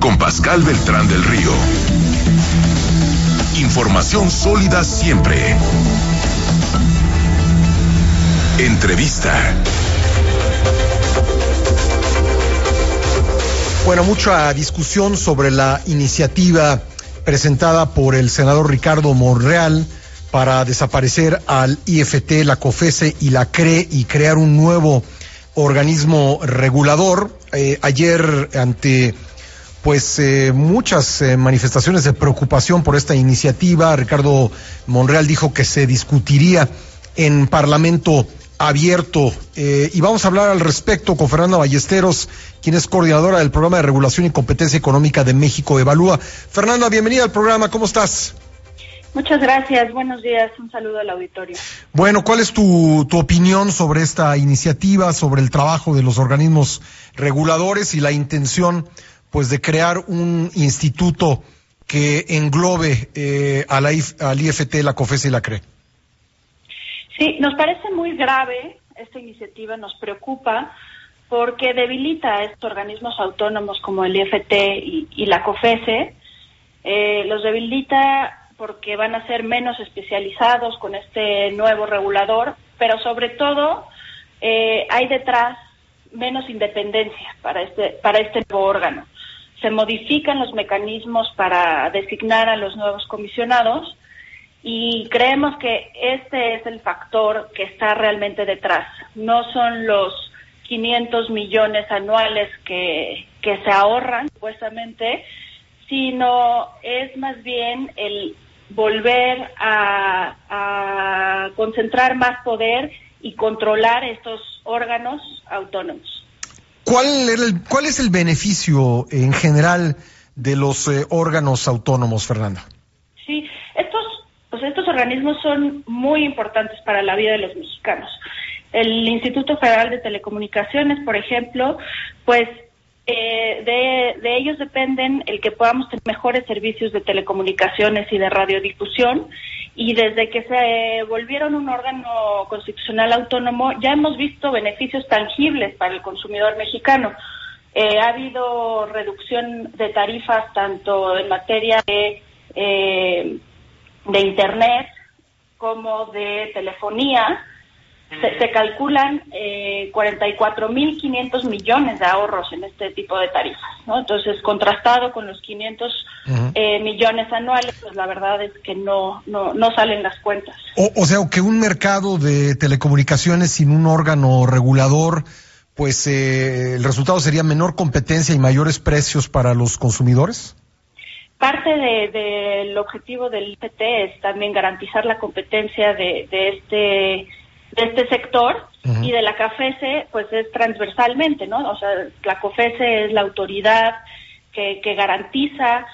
Con Pascal Beltrán del Río. Información sólida siempre. Entrevista. Bueno, mucha discusión sobre la iniciativa presentada por el senador Ricardo Monreal para desaparecer al IFT, la COFESE y la CRE y crear un nuevo organismo regulador. Eh, ayer, ante pues eh, muchas eh, manifestaciones de preocupación por esta iniciativa, Ricardo Monreal dijo que se discutiría en Parlamento abierto. y vamos a hablar al respecto con Fernanda Ballesteros, quien es coordinadora del programa de regulación y competencia económica de México Evalúa. Fernanda, bienvenida al programa, ¿cómo estás? Muchas gracias, buenos días, un saludo al auditorio. Bueno, ¿cuál es tu, tu opinión sobre esta iniciativa, sobre el trabajo de los organismos reguladores y la intención pues de crear un instituto que englobe eh, a la al IFT, la COFES y la CRE? Sí, nos parece muy grave esta iniciativa, nos preocupa porque debilita a estos organismos autónomos como el IFT y, la COFESE, eh, los debilita porque van a ser menos especializados con este nuevo regulador, pero sobre todo eh, hay detrás menos independencia para este, para este nuevo órgano. Se modifican los mecanismos para designar a los nuevos comisionados y creemos que este es el factor que está realmente detrás. No son los 500 millones anuales que, que se ahorran, supuestamente, sino es más bien el volver a, concentrar más poder y controlar estos órganos autónomos. ¿Cuál, ¿Cuál es el beneficio en general de los eh, órganos autónomos, Fernanda? Sí, estos, pues estos organismos son muy importantes para la vida de los mexicanos. El Instituto Federal de Telecomunicaciones, por ejemplo, pues eh, de, ellos dependen el que podamos tener mejores servicios de telecomunicaciones y de radiodifusión. Y desde que se volvieron un órgano constitucional autónomo, ya hemos visto beneficios tangibles para el consumidor mexicano. Eh, ha habido reducción de tarifas tanto en materia de, eh, de Internet como de telefonía se, calculan eh, 44.500 millones de ahorros en este tipo de tarifas, ¿no? Entonces, contrastado con los 500 eh, millones anuales, pues la verdad es que no, no, no salen las cuentas. O, sea, que un mercado de telecomunicaciones sin un órgano regulador, pues eh, el resultado sería menor competencia y mayores precios para los consumidores. Parte del objetivo del IPT es también garantizar la competencia de, de este de este sector y de la CAFESE pues es transversalmente, ¿no? O sea, la COFESE es la autoridad que, que garantiza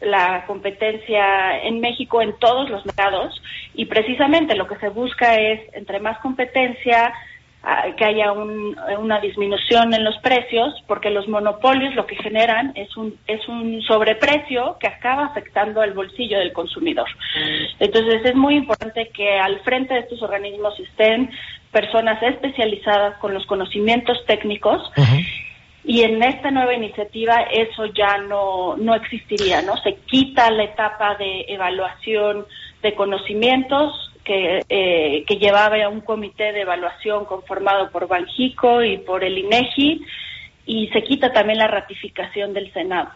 la competencia en México en todos los mercados y precisamente lo que se busca es entre más competencia que haya una disminución en los precios, porque los monopolios lo que generan es un, es un sobreprecio que acaba afectando al bolsillo del consumidor. Entonces es muy importante que al frente de estos organismos estén personas especializadas con los conocimientos técnicos. Y en esta nueva iniciativa eso ya no, no existiría, ¿no? Se quita la etapa de evaluación de conocimientos, que, eh, que llevaba un comité de evaluación conformado por Banjico y por el INEGI y se quita también la ratificación del Senado.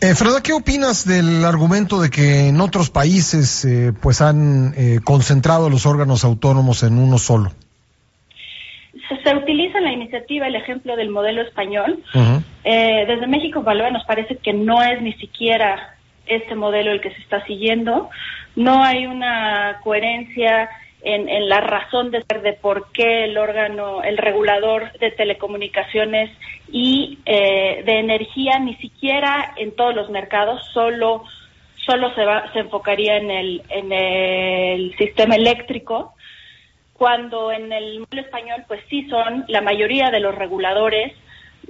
Eh, Freda, ¿qué opinas del argumento de que en otros países eh, pues han eh, concentrado los órganos autónomos en uno solo? Se, utiliza en la iniciativa el ejemplo del modelo español. desde México Valora nos parece que no es ni siquiera este modelo el que se está siguiendo. No hay una coherencia en, la razón de ser de por qué el órgano, el regulador de telecomunicaciones y eh, de energía, ni siquiera en todos los mercados, solo solo se, va, se enfocaría en el, en el sistema eléctrico, cuando en el español, pues sí son la mayoría de los reguladores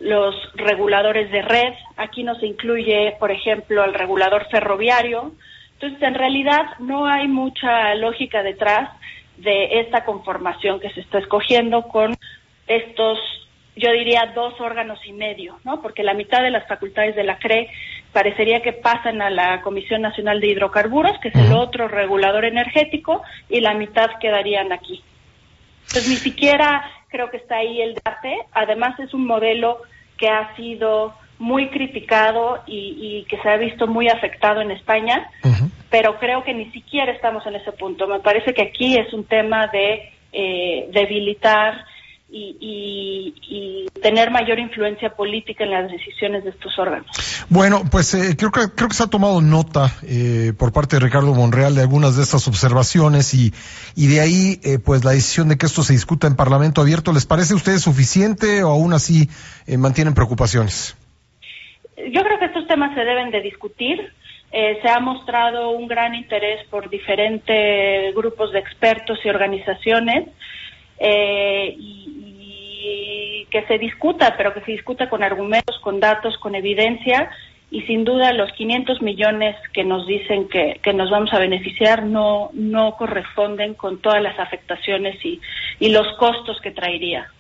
los reguladores de red. Aquí no se incluye, por ejemplo, el regulador ferroviario. Entonces, en realidad no hay mucha lógica detrás de esta conformación que se está escogiendo con estos yo diría dos órganos y medio, ¿no? Porque la mitad de las facultades de la CRE parecería que pasan a la Comisión Nacional de Hidrocarburos, que es el otro regulador energético, y la mitad quedarían aquí. Entonces, ni siquiera creo que está ahí el debate. Además, es un modelo que ha sido muy criticado y, que se ha visto muy afectado en España, pero creo que ni siquiera estamos en ese punto. Me parece que aquí es un tema de eh, debilitar y, tener mayor influencia política en las decisiones de estos órganos. Bueno, pues eh, creo que creo que se ha tomado nota eh, por parte de Ricardo Monreal de algunas de estas observaciones y, y de ahí eh, pues la decisión de que esto se discuta en Parlamento abierto. ¿Les parece a ustedes suficiente o aún así mantienen preocupaciones? Yo creo que estos temas se deben de discutir. se ha mostrado un gran interés por diferentes grupos de expertos y organizaciones eh, y, que se discuta, pero que se discuta con argumentos, con datos, con evidencia y sin duda los 500 millones que nos dicen que, nos vamos a beneficiar no, no corresponden con todas las afectaciones y, y los costos que traería.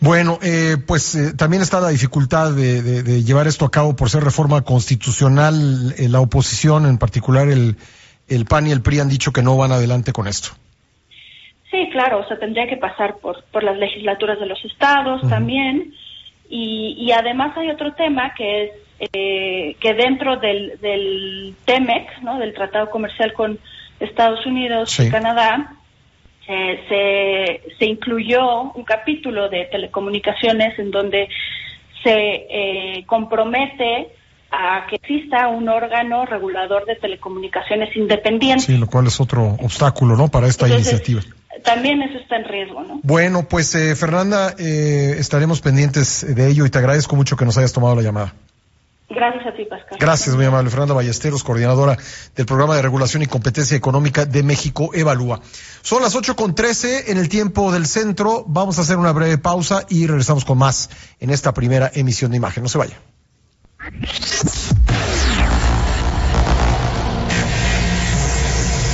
Bueno, eh, pues eh, también está la dificultad de, de, llevar esto a cabo por ser reforma constitucional. Eh, la oposición, en particular el, el PAN y el PRI, han dicho que no van adelante con esto. Sí, claro, o sea, tendría que pasar por, por las legislaturas de los estados también. Y, y, además hay otro tema que es eh, que dentro del, del TEMEC, ¿no? del Tratado Comercial con Estados Unidos y Canadá, eh, se, se incluyó un capítulo de telecomunicaciones en donde se eh, compromete a que exista un órgano regulador de telecomunicaciones independiente. Sí, lo cual es otro obstáculo, ¿no? Para esta iniciativa también eso está en riesgo, ¿no? Bueno, pues eh, Fernanda, eh, estaremos pendientes de ello y te agradezco mucho que nos hayas tomado la llamada. Gracias a ti, Pascal. Gracias, muy amable. Fernanda Ballesteros, coordinadora del Programa de Regulación y Competencia Económica de México, Evalúa. Son las ocho con trece en el tiempo del centro. Vamos a hacer una breve pausa y regresamos con más en esta primera emisión de imagen. No se vaya.